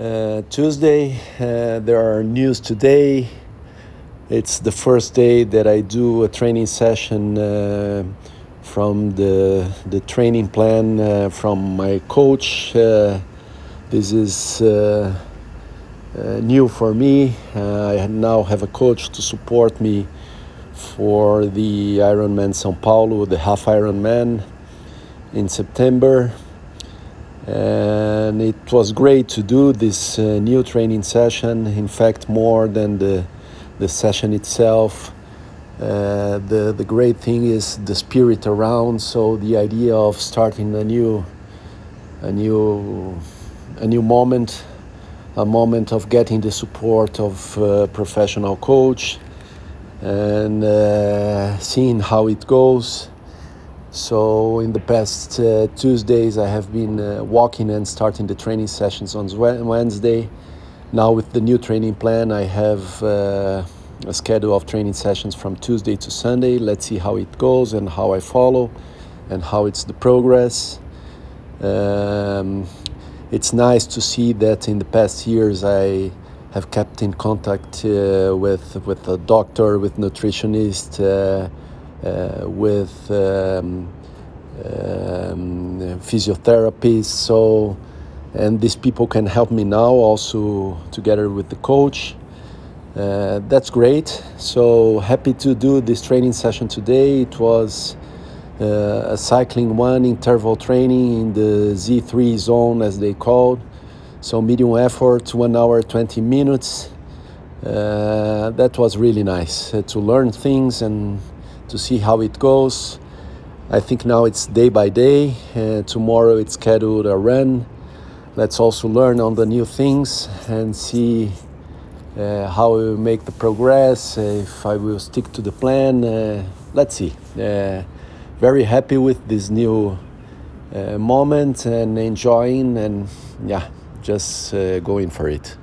Uh, Tuesday, uh, there are news today. It's the first day that I do a training session uh, from the, the training plan uh, from my coach. Uh, this is uh, new for me. I now have a coach to support me for the Ironman São Paulo, the half Ironman in September and it was great to do this uh, new training session. In fact more than the the session itself. Uh, the the great thing is the spirit around. So the idea of starting a new a new a new moment a moment of getting the support of a professional coach and uh, seeing how it goes so in the past uh, Tuesdays, I have been uh, walking and starting the training sessions on Wednesday. Now with the new training plan, I have uh, a schedule of training sessions from Tuesday to Sunday. Let's see how it goes and how I follow, and how it's the progress. Um, it's nice to see that in the past years I have kept in contact uh, with with a doctor, with nutritionist uh, with um, um, physiotherapists. So, and these people can help me now also together with the coach. Uh, that's great. So happy to do this training session today. It was uh, a cycling one interval training in the Z3 zone, as they called. So medium effort, one hour, 20 minutes. Uh, that was really nice uh, to learn things and to see how it goes. I think now it's day by day. Uh, tomorrow it's scheduled a run. Let's also learn on the new things and see uh, how we make the progress. Uh, if I will stick to the plan, uh, let's see. Uh, very happy with this new uh, moment and enjoying and yeah, just going for it.